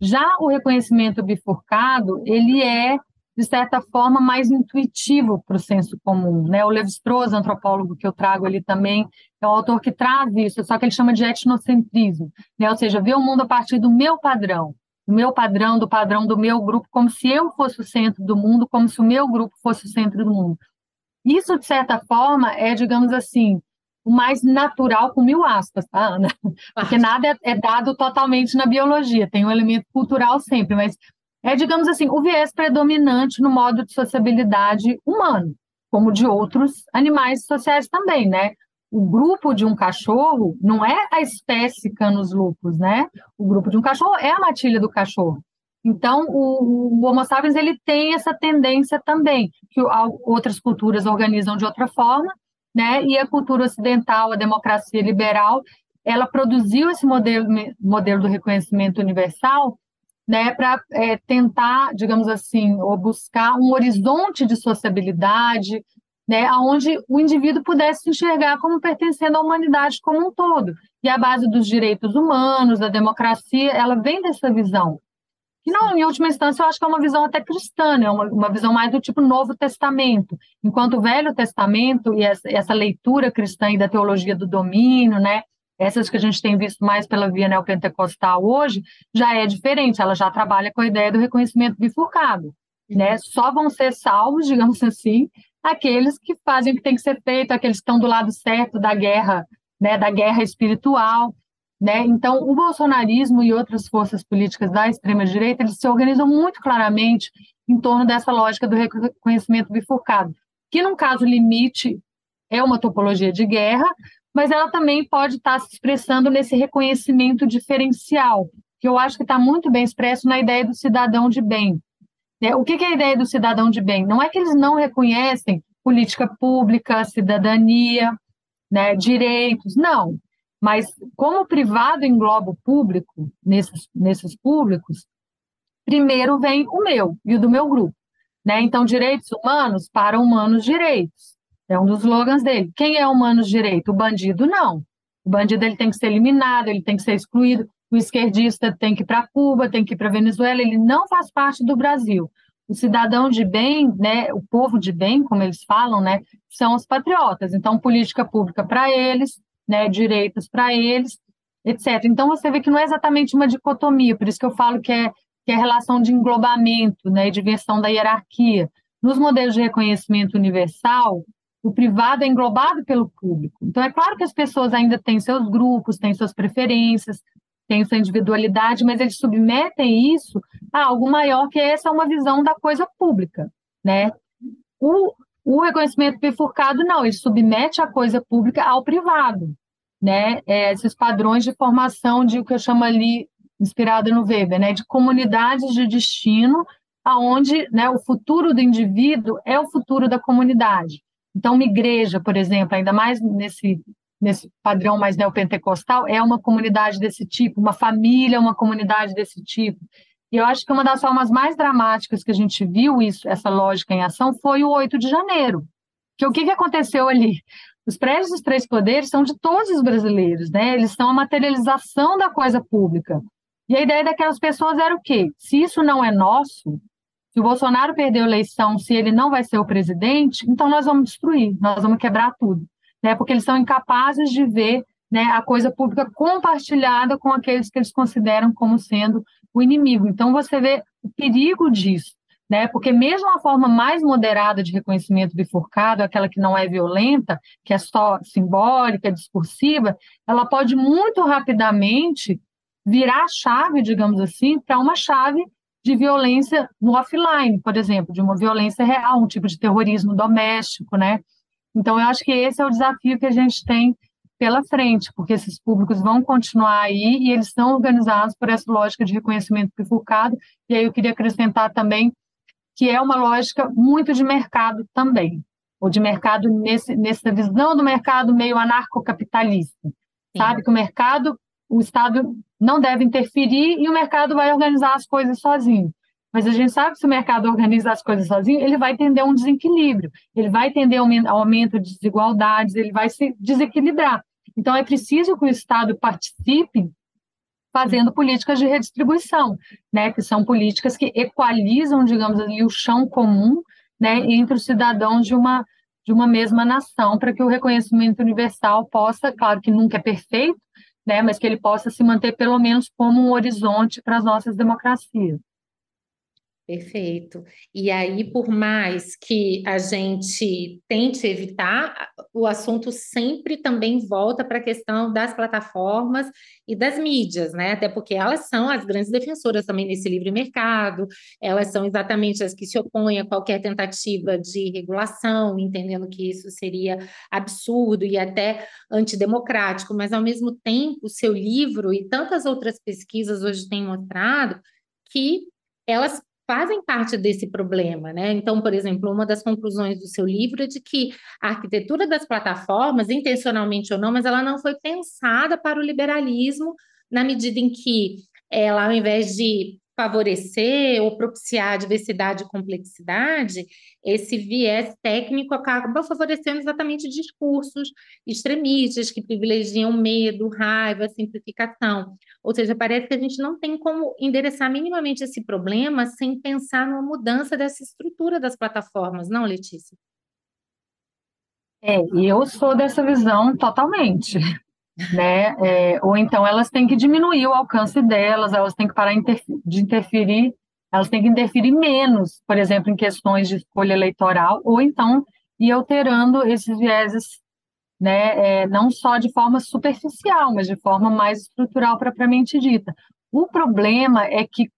S3: Já o reconhecimento bifurcado, ele é de certa forma, mais intuitivo para o senso comum. Né? O Levi-Strauss, antropólogo que eu trago ali também, é um autor que traz isso, só que ele chama de etnocentrismo, né? ou seja, vê o mundo a partir do meu padrão, do meu padrão, do padrão do meu grupo, como se eu fosse o centro do mundo, como se o meu grupo fosse o centro do mundo. Isso, de certa forma, é, digamos assim, o mais natural, com mil aspas, tá, Ana? Porque nada é, é dado totalmente na biologia, tem um elemento cultural sempre, mas é, digamos assim, o viés predominante no modo de sociabilidade humano, como de outros animais sociais também, né? O grupo de um cachorro não é a espécie Canis lupus, né? O grupo de um cachorro é a matilha do cachorro. Então, o, o Homo sapiens ele tem essa tendência também, que outras culturas organizam de outra forma, né? E a cultura ocidental, a democracia liberal, ela produziu esse modelo, modelo do reconhecimento universal, né, para é, tentar, digamos assim, ou buscar um horizonte de sociabilidade, né, onde o indivíduo pudesse se enxergar como pertencendo à humanidade como um todo. E a base dos direitos humanos, da democracia, ela vem dessa visão. Que não, em última instância, eu acho que é uma visão até cristã, né? uma, uma visão mais do tipo Novo Testamento. Enquanto o Velho Testamento e essa, essa leitura cristã e da teologia do domínio, né? essas que a gente tem visto mais pela via neopentecostal hoje, já é diferente, ela já trabalha com a ideia do reconhecimento bifurcado. Né? Só vão ser salvos, digamos assim, aqueles que fazem o que tem que ser feito, aqueles que estão do lado certo da guerra, né, da guerra espiritual. Né? Então, o bolsonarismo e outras forças políticas da extrema-direita, eles se organizam muito claramente em torno dessa lógica do reconhecimento bifurcado, que, num caso limite, é uma topologia de guerra, mas ela também pode estar se expressando nesse reconhecimento diferencial, que eu acho que está muito bem expresso na ideia do cidadão de bem. Né? O que é a ideia do cidadão de bem? Não é que eles não reconhecem política pública, cidadania, né, direitos, não. Mas como o privado engloba o público, nesses, nesses públicos, primeiro vem o meu e o do meu grupo. Né? Então, direitos humanos para humanos direitos. É um dos slogans dele. Quem é humanos direito? O bandido não. O bandido ele tem que ser eliminado, ele tem que ser excluído. O esquerdista tem que ir para Cuba, tem que ir para Venezuela, ele não faz parte do Brasil. O cidadão de bem, né, o povo de bem, como eles falam, né, são os patriotas. Então, política pública para eles, né, direitos para eles, etc. Então você vê que não é exatamente uma dicotomia, por isso que eu falo que é, que é relação de englobamento, né, e de versão da hierarquia. Nos modelos de reconhecimento universal, o privado é englobado pelo público. Então é claro que as pessoas ainda têm seus grupos, têm suas preferências, têm sua individualidade, mas eles submetem isso a algo maior que essa é uma visão da coisa pública, né? O, o reconhecimento bifurcado não, ele submete a coisa pública ao privado né, é, esses padrões de formação de o que eu chamo ali, inspirada no Weber, né, de comunidades de destino, aonde né, o futuro do indivíduo é o futuro da comunidade. Então, uma igreja, por exemplo, ainda mais nesse, nesse padrão mais neopentecostal, é uma comunidade desse tipo, uma família é uma comunidade desse tipo. E eu acho que uma das formas mais dramáticas que a gente viu isso, essa lógica em ação foi o 8 de janeiro. Que o que, que aconteceu ali? Os prédios dos três poderes são de todos os brasileiros, né? Eles são a materialização da coisa pública. E a ideia daquelas pessoas era o quê? Se isso não é nosso, se o Bolsonaro perdeu a eleição, se ele não vai ser o presidente, então nós vamos destruir, nós vamos quebrar tudo, né? Porque eles são incapazes de ver né, a coisa pública compartilhada com aqueles que eles consideram como sendo o inimigo. Então você vê o perigo disso né? Porque mesmo a forma mais moderada de reconhecimento bifurcado, aquela que não é violenta, que é só simbólica, discursiva, ela pode muito rapidamente virar a chave, digamos assim, para uma chave de violência no offline, por exemplo, de uma violência real, um tipo de terrorismo doméstico, né? Então, eu acho que esse é o desafio que a gente tem pela frente, porque esses públicos vão continuar aí e eles são organizados por essa lógica de reconhecimento bifurcado. E aí eu queria acrescentar também que é uma lógica muito de mercado também, ou de mercado nesse, nessa visão do mercado meio anarcocapitalista, sabe? Que o mercado, o Estado não deve interferir e o mercado vai organizar as coisas sozinho. Mas a gente sabe que se o mercado organiza as coisas sozinho, ele vai tender a um desequilíbrio, ele vai tender a aumento de desigualdades, ele vai se desequilibrar. Então, é preciso que o Estado participe fazendo políticas de redistribuição, né, que são políticas que equalizam, digamos ali, o chão comum, né, entre os cidadãos de uma de uma mesma nação, para que o reconhecimento universal possa, claro que nunca é perfeito, né, mas que ele possa se manter pelo menos como um horizonte para as nossas democracias.
S2: Perfeito. E aí, por mais que a gente tente evitar, o assunto sempre também volta para a questão das plataformas e das mídias, né? Até porque elas são as grandes defensoras também desse livre mercado, elas são exatamente as que se opõem a qualquer tentativa de regulação, entendendo que isso seria absurdo e até antidemocrático, mas ao mesmo tempo, o seu livro e tantas outras pesquisas hoje têm mostrado que elas fazem parte desse problema, né? Então, por exemplo, uma das conclusões do seu livro é de que a arquitetura das plataformas, intencionalmente ou não, mas ela não foi pensada para o liberalismo na medida em que ela, ao invés de favorecer ou propiciar diversidade e complexidade, esse viés técnico acaba favorecendo exatamente discursos extremistas que privilegiam medo, raiva, simplificação. Ou seja, parece que a gente não tem como endereçar minimamente esse problema sem pensar numa mudança dessa estrutura das plataformas, não, Letícia?
S3: É, eu sou dessa visão totalmente né? É, ou então elas têm que diminuir o alcance delas, elas têm que parar de interferir, elas têm que interferir menos, por exemplo, em questões de escolha eleitoral, ou então ir alterando esses vieses, né? É, não só de forma superficial, mas de forma mais estrutural propriamente dita. O problema é que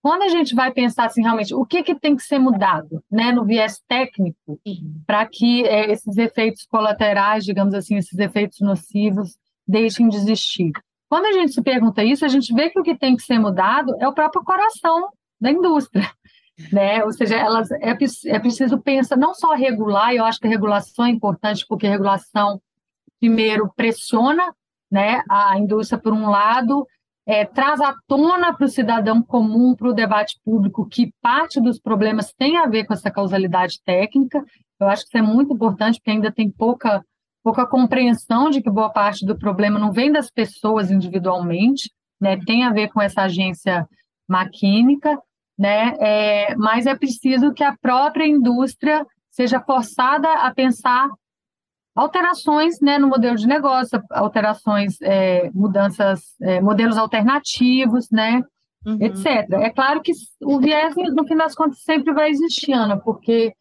S3: quando a gente vai pensar assim realmente o que, que tem que ser mudado né, no viés técnico para que é, esses efeitos colaterais, digamos assim, esses efeitos nocivos deixem de existir. Quando a gente se pergunta isso, a gente vê que o que tem que ser mudado é o próprio coração da indústria. Né? Ou seja, elas, é, é preciso pensar, não só regular, eu acho que a regulação é importante, porque a regulação, primeiro, pressiona né, a indústria por um lado, é, traz à tona para o cidadão comum, para o debate público, que parte dos problemas tem a ver com essa causalidade técnica. Eu acho que isso é muito importante, porque ainda tem pouca pouca compreensão de que boa parte do problema não vem das pessoas individualmente, né? Tem a ver com essa agência maquínica, né? É, mas é preciso que a própria indústria seja forçada a pensar alterações né, no modelo de negócio, alterações, é, mudanças, é, modelos alternativos, né, uhum. etc. É claro que o viés, no fim das contas, sempre vai existir, Ana, porque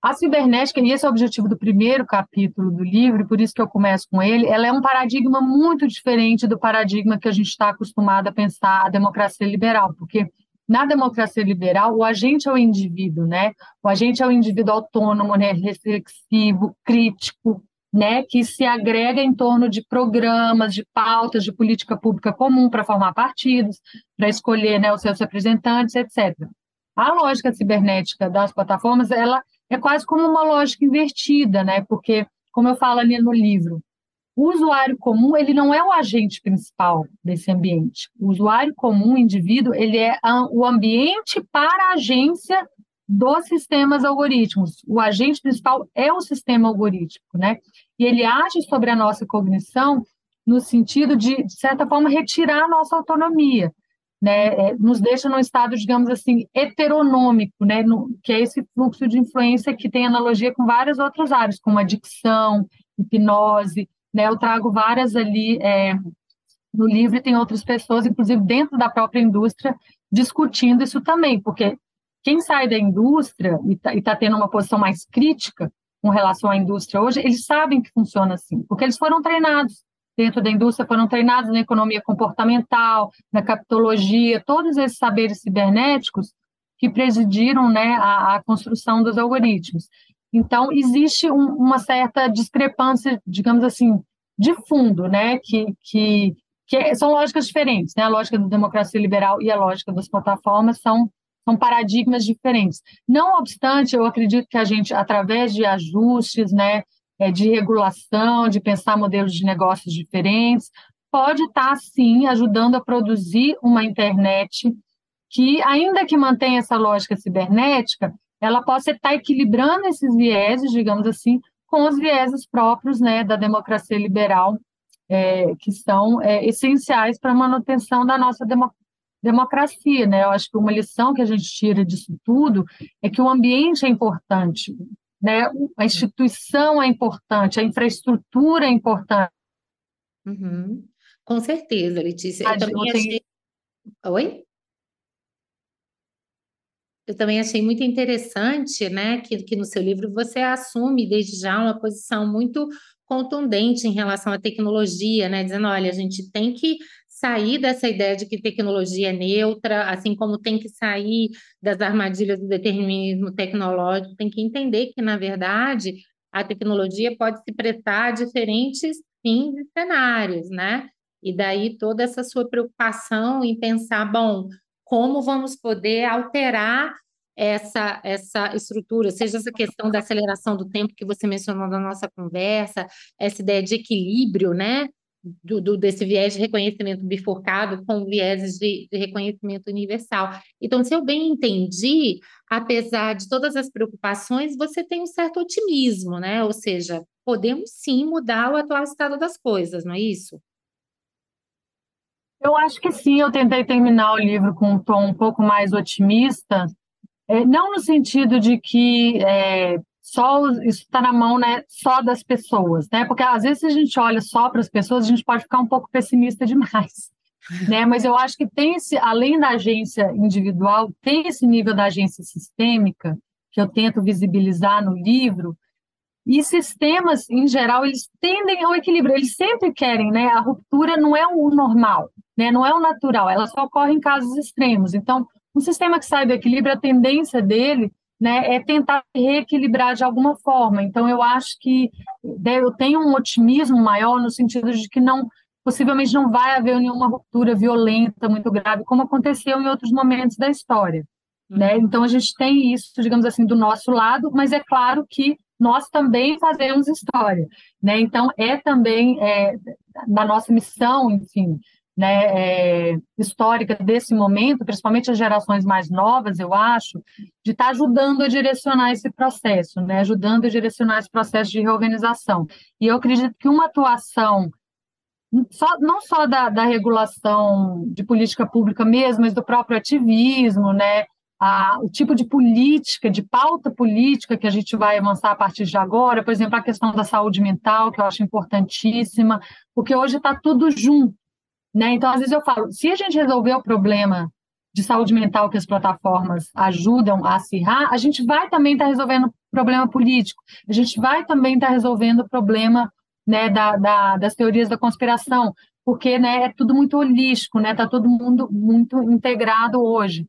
S3: a cibernética, e esse é o objetivo do primeiro capítulo do livro, por isso que eu começo com ele, ela é um paradigma muito diferente do paradigma que a gente está acostumado a pensar a democracia liberal, porque na democracia liberal, o agente é o indivíduo, né? O agente é o indivíduo autônomo, né? reflexivo, crítico, né? Que se agrega em torno de programas, de pautas, de política pública comum para formar partidos, para escolher né, os seus representantes, etc. A lógica cibernética das plataformas, ela é quase como uma lógica invertida, né? Porque, como eu falo ali no livro, o usuário comum ele não é o agente principal desse ambiente. O usuário comum, o indivíduo, ele é o ambiente para a agência dos sistemas algorítmicos. O agente principal é o sistema algorítmico, né? E ele age sobre a nossa cognição no sentido de, de certa forma, retirar a nossa autonomia né, é, nos deixa num estado, digamos assim, heteronômico, né, no, que é esse fluxo de influência que tem analogia com várias outras áreas, como adicção, hipnose, né, eu trago várias ali é, no livro e tem outras pessoas, inclusive dentro da própria indústria, discutindo isso também, porque quem sai da indústria e está tá tendo uma posição mais crítica com relação à indústria hoje, eles sabem que funciona assim, porque eles foram treinados dentro da indústria foram treinados na economia comportamental, na capitologia, todos esses saberes cibernéticos que presidiram né, a, a construção dos algoritmos. Então, existe um, uma certa discrepância, digamos assim, de fundo, né, que, que, que são lógicas diferentes. Né? A lógica da democracia liberal e a lógica das plataformas são, são paradigmas diferentes. Não obstante, eu acredito que a gente, através de ajustes, né, é, de regulação, de pensar modelos de negócios diferentes, pode estar, sim, ajudando a produzir uma internet que, ainda que mantenha essa lógica cibernética, ela possa estar equilibrando esses vieses, digamos assim, com os vieses próprios né, da democracia liberal, é, que são é, essenciais para a manutenção da nossa demo, democracia. Né? Eu acho que uma lição que a gente tira disso tudo é que o ambiente é importante, né? A instituição é importante, a infraestrutura é importante.
S2: Uhum. Com certeza, Letícia. Eu também achei... Oi? Eu também achei muito interessante, né, que, que no seu livro você assume desde já uma posição muito contundente em relação à tecnologia, né, dizendo, olha, a gente tem que sair dessa ideia de que tecnologia é neutra, assim como tem que sair das armadilhas do determinismo tecnológico, tem que entender que, na verdade, a tecnologia pode se prestar a diferentes fins e cenários, né? E daí toda essa sua preocupação em pensar, bom, como vamos poder alterar essa, essa estrutura, seja essa questão da aceleração do tempo que você mencionou na nossa conversa, essa ideia de equilíbrio, né? Do, do, desse viés de reconhecimento bifurcado com vieses de, de, reconhecimento universal. Então, se eu bem entendi, apesar de todas as preocupações, você tem um certo otimismo, né? Ou seja, podemos sim mudar o atual estado das coisas, não é isso?
S3: Eu acho que sim, eu tentei terminar o livro com um tom um pouco mais otimista, é, não no sentido de que é, só isso está na mão né, só das pessoas, né? Porque às vezes se a gente olha só para as pessoas, a gente pode ficar um pouco pessimista demais. Né? Mas eu acho que tem esse, além da agência individual, tem esse nível da agência sistêmica que eu tento visibilizar no livro, e sistemas, em geral, eles tendem ao equilíbrio, eles sempre querem, né? A ruptura não é o normal, né? não é o natural, ela só ocorre em casos extremos. Então, um sistema que sai do equilíbrio, a tendência dele né, é tentar reequilibrar de alguma forma. Então, eu acho que né, eu tenho um otimismo maior no sentido de que não possivelmente não vai haver nenhuma ruptura violenta muito grave, como aconteceu em outros momentos da história. Né? Uhum. Então, a gente tem isso, digamos assim, do nosso lado, mas é claro que nós também fazemos história, né? Então é também é, na nossa missão, enfim, né, é, histórica desse momento, principalmente as gerações mais novas, eu acho, de estar tá ajudando a direcionar esse processo, né, ajudando a direcionar esse processo de reorganização. E eu acredito que uma atuação só, não só da, da regulação de política pública mesmo, mas do próprio ativismo, né, a, o tipo de política, de pauta política que a gente vai avançar a partir de agora, por exemplo, a questão da saúde mental, que eu acho importantíssima, porque hoje está tudo junto. Né? Então, às vezes eu falo, se a gente resolver o problema de saúde mental que as plataformas ajudam a acirrar, a gente vai também estar tá resolvendo o problema político, a gente vai também estar tá resolvendo o problema né, da, da, das teorias da conspiração, porque né, é tudo muito holístico, está né, tá todo mundo muito integrado hoje.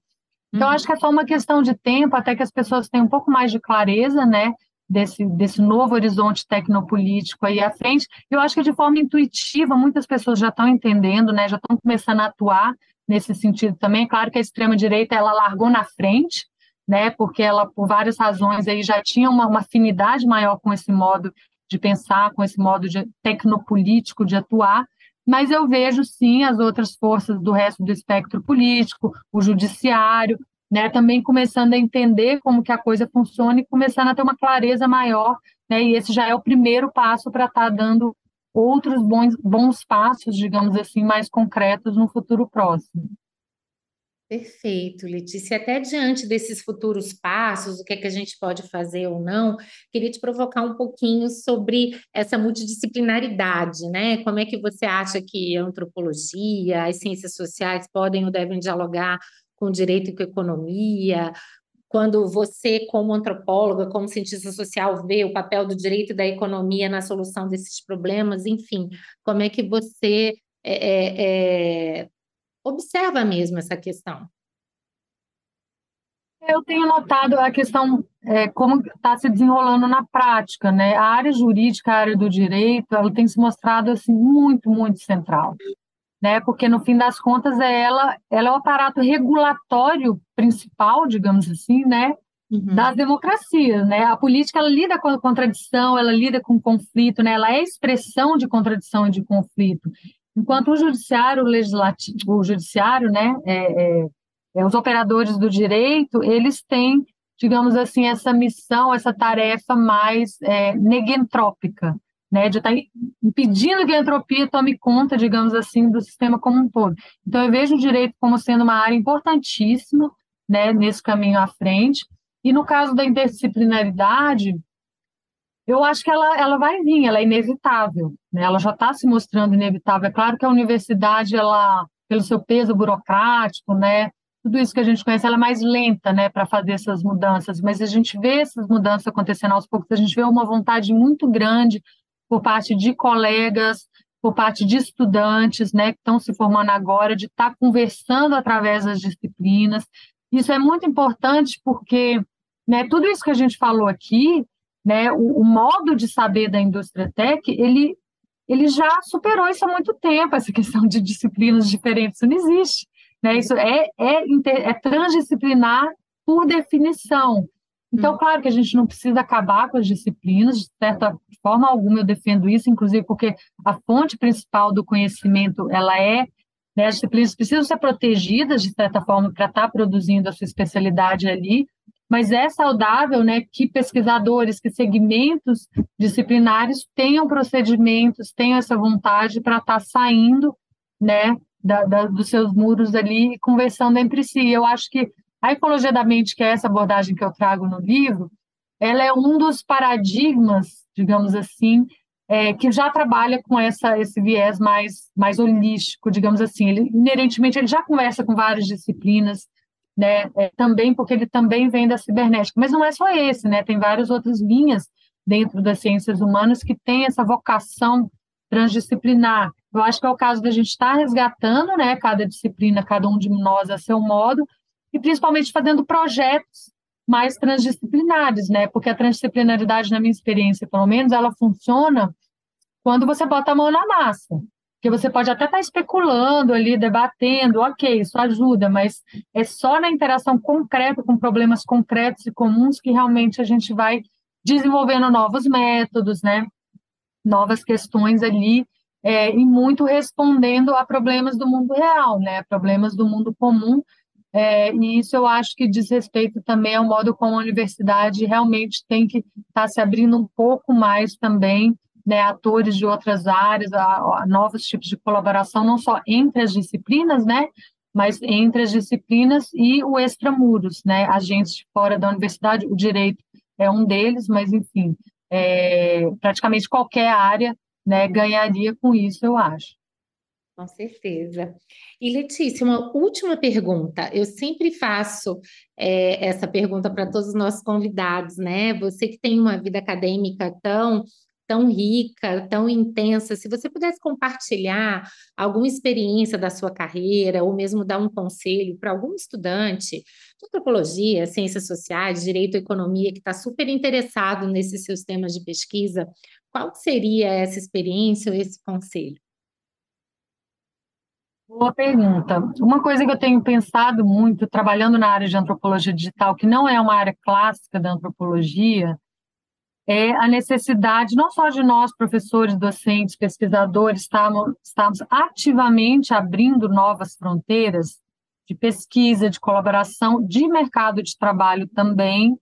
S3: Então, uhum. acho que é só uma questão de tempo até que as pessoas tenham um pouco mais de clareza, né? Desse, desse novo horizonte tecnopolítico aí à frente. Eu acho que de forma intuitiva, muitas pessoas já estão entendendo, né? Já estão começando a atuar nesse sentido também. Claro que a extrema-direita, ela largou na frente, né? Porque ela, por várias razões, aí já tinha uma, uma afinidade maior com esse modo de pensar, com esse modo de tecnopolítico de atuar, mas eu vejo sim as outras forças do resto do espectro político, o judiciário, né, também começando a entender como que a coisa funciona e começando a ter uma clareza maior, né, e esse já é o primeiro passo para estar tá dando outros bons, bons passos, digamos assim, mais concretos no futuro próximo.
S2: Perfeito, Letícia. Até diante desses futuros passos, o que é que a gente pode fazer ou não, queria te provocar um pouquinho sobre essa multidisciplinaridade, né? Como é que você acha que a antropologia, as ciências sociais podem ou devem dialogar com direito e com economia? Quando você, como antropóloga, como cientista social, vê o papel do direito e da economia na solução desses problemas, enfim, como é que você é, é, é observa mesmo essa questão.
S3: Eu tenho notado a questão é, como está se desenrolando na prática, né? A área jurídica, a área do direito, ela tem se mostrado assim muito, muito central, né? Porque no fim das contas é ela, ela é o aparato regulatório principal, digamos assim, né? Uhum. Das democracias, né? A política ela lida com a contradição, ela lida com o conflito, né? Ela é expressão de contradição e de conflito. Enquanto o judiciário, o legislativo, o judiciário, né, é, é, é, os operadores do direito, eles têm, digamos assim, essa missão, essa tarefa mais é, negentrópica, né, de estar tá impedindo que a entropia tome conta, digamos assim, do sistema como um todo. Então, eu vejo o direito como sendo uma área importantíssima, né, nesse caminho à frente. E no caso da interdisciplinaridade, eu acho que ela, ela vai vir, ela é inevitável, né? ela já está se mostrando inevitável. É claro que a universidade, ela, pelo seu peso burocrático, né, tudo isso que a gente conhece, ela é mais lenta né, para fazer essas mudanças, mas a gente vê essas mudanças acontecendo aos poucos, a gente vê uma vontade muito grande por parte de colegas, por parte de estudantes né, que estão se formando agora, de estar tá conversando através das disciplinas. Isso é muito importante porque né, tudo isso que a gente falou aqui né? O, o, modo de saber da indústria tech, ele, ele já superou isso há muito tempo, essa questão de disciplinas diferentes, isso não existe. Né? Isso é, é, é transdisciplinar por definição. Então, hum. claro que a gente não precisa acabar com as disciplinas, de certa forma alguma eu defendo isso, inclusive porque a fonte principal do conhecimento, ela é, né, as disciplinas precisam ser protegidas, de certa forma, para estar tá produzindo a sua especialidade ali, mas é saudável né, que pesquisadores, que segmentos disciplinares tenham procedimentos, tenham essa vontade para estar tá saindo né, da, da, dos seus muros ali e conversando entre si. Eu acho que a ecologia da mente, que é essa abordagem que eu trago no livro, ela é um dos paradigmas, digamos assim, é, que já trabalha com essa, esse viés mais, mais holístico, digamos assim. Ele, inerentemente, ele já conversa com várias disciplinas, né? É, também porque ele também vem da cibernética. Mas não é só esse, né? Tem várias outras linhas dentro das ciências humanas que têm essa vocação transdisciplinar. Eu acho que é o caso da gente estar resgatando, né? Cada disciplina, cada um de nós a seu modo, e principalmente fazendo projetos mais transdisciplinares, né? Porque a transdisciplinaridade, na minha experiência, pelo menos, ela funciona quando você bota a mão na massa. Porque você pode até estar especulando ali, debatendo, ok, isso ajuda, mas é só na interação concreta com problemas concretos e comuns que realmente a gente vai desenvolvendo novos métodos, né? Novas questões ali, é, e muito respondendo a problemas do mundo real, né? Problemas do mundo comum é, e isso eu acho que diz respeito também ao modo como a universidade realmente tem que estar tá se abrindo um pouco mais também, né, atores de outras áreas, a, a novos tipos de colaboração, não só entre as disciplinas, né, mas entre as disciplinas e o extramuros, né, agentes de fora da universidade, o direito é um deles, mas enfim, é, praticamente qualquer área, né, ganharia com isso, eu acho.
S2: Com certeza. E Letícia, uma última pergunta. Eu sempre faço é, essa pergunta para todos os nossos convidados, né? Você que tem uma vida acadêmica tão tão rica, tão intensa, se você pudesse compartilhar alguma experiência da sua carreira, ou mesmo dar um conselho para algum estudante de antropologia, ciências sociais, direito, economia, que está super interessado nesses seus temas de pesquisa, qual seria essa experiência ou esse conselho?
S3: Boa pergunta. Uma coisa que eu tenho pensado muito, trabalhando na área de antropologia digital, que não é uma área clássica da antropologia, é a necessidade não só de nós, professores, docentes, pesquisadores, estarmos, ativamente abrindo novas fronteiras de pesquisa, de colaboração, de mercado de trabalho também,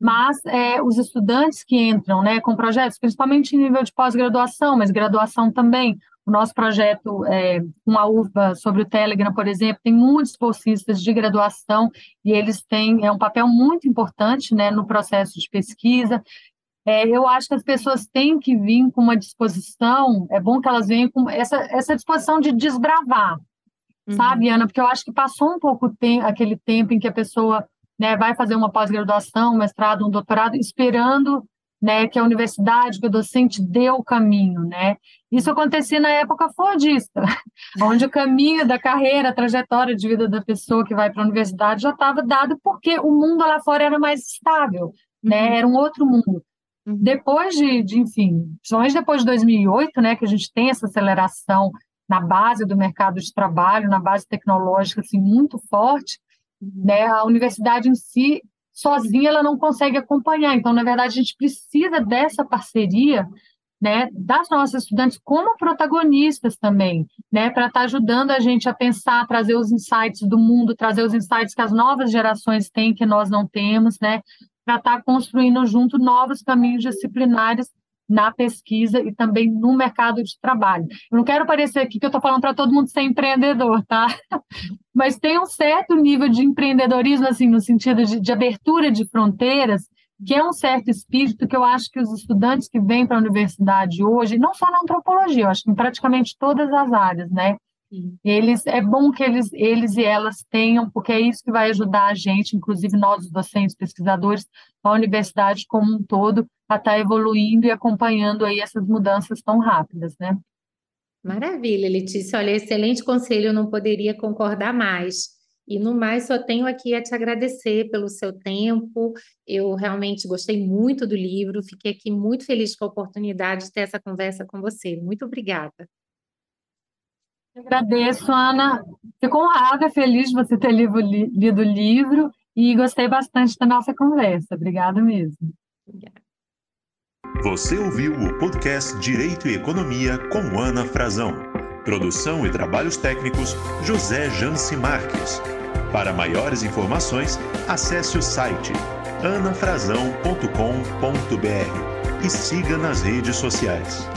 S3: mas é, os estudantes que entram né, com projetos, principalmente em nível de pós-graduação, mas graduação também, o nosso projeto é, com a UFBA sobre o Telegram, por exemplo, tem muitos bolsistas de graduação e eles têm é um papel muito importante né, no processo de pesquisa. É, eu acho que as pessoas têm que vir com uma disposição, é bom que elas venham com essa, essa disposição de desbravar, uhum. sabe, Ana? Porque eu acho que passou um pouco tem, aquele tempo em que a pessoa né, vai fazer uma pós-graduação, um mestrado, um doutorado, esperando né, que a universidade, que o docente dê o caminho, né? Isso acontecia na época fordista, onde o caminho da carreira, a trajetória de vida da pessoa que vai para a universidade já estava dado porque o mundo lá fora era mais estável, né? Uhum. Era um outro mundo. Uhum. Depois de, de, enfim, principalmente depois de 2008, né, que a gente tem essa aceleração na base do mercado de trabalho, na base tecnológica, assim, muito forte. Né, a universidade em si sozinha ela não consegue acompanhar. Então, na verdade, a gente precisa dessa parceria né, das nossas estudantes como protagonistas também, né, para estar tá ajudando a gente a pensar, trazer os insights do mundo, trazer os insights que as novas gerações têm que nós não temos, né, para estar tá construindo junto novos caminhos disciplinares na pesquisa e também no mercado de trabalho. Eu não quero parecer aqui que eu estou falando para todo mundo ser empreendedor, tá? Mas tem um certo nível de empreendedorismo, assim, no sentido de, de abertura de fronteiras, que é um certo espírito que eu acho que os estudantes que vêm para a universidade hoje, não só na antropologia, eu acho que em praticamente todas as áreas, né? Eles é bom que eles, eles e elas tenham, porque é isso que vai ajudar a gente, inclusive nós, os docentes, pesquisadores, a universidade como um todo, a estar tá evoluindo e acompanhando aí essas mudanças tão rápidas, né?
S2: Maravilha, Letícia. Olha, excelente conselho, eu não poderia concordar mais. E no mais, só tenho aqui a te agradecer pelo seu tempo. Eu realmente gostei muito do livro, fiquei aqui muito feliz com a oportunidade de ter essa conversa com você. Muito obrigada.
S3: Agradeço, Ana. Fico honrada, feliz de você ter lido, lido o livro e gostei bastante da nossa conversa. Obrigada mesmo.
S1: Você ouviu o podcast Direito e Economia com Ana Frazão. Produção e trabalhos técnicos José Janci Marques. Para maiores informações, acesse o site anafrazão.com.br e siga nas redes sociais.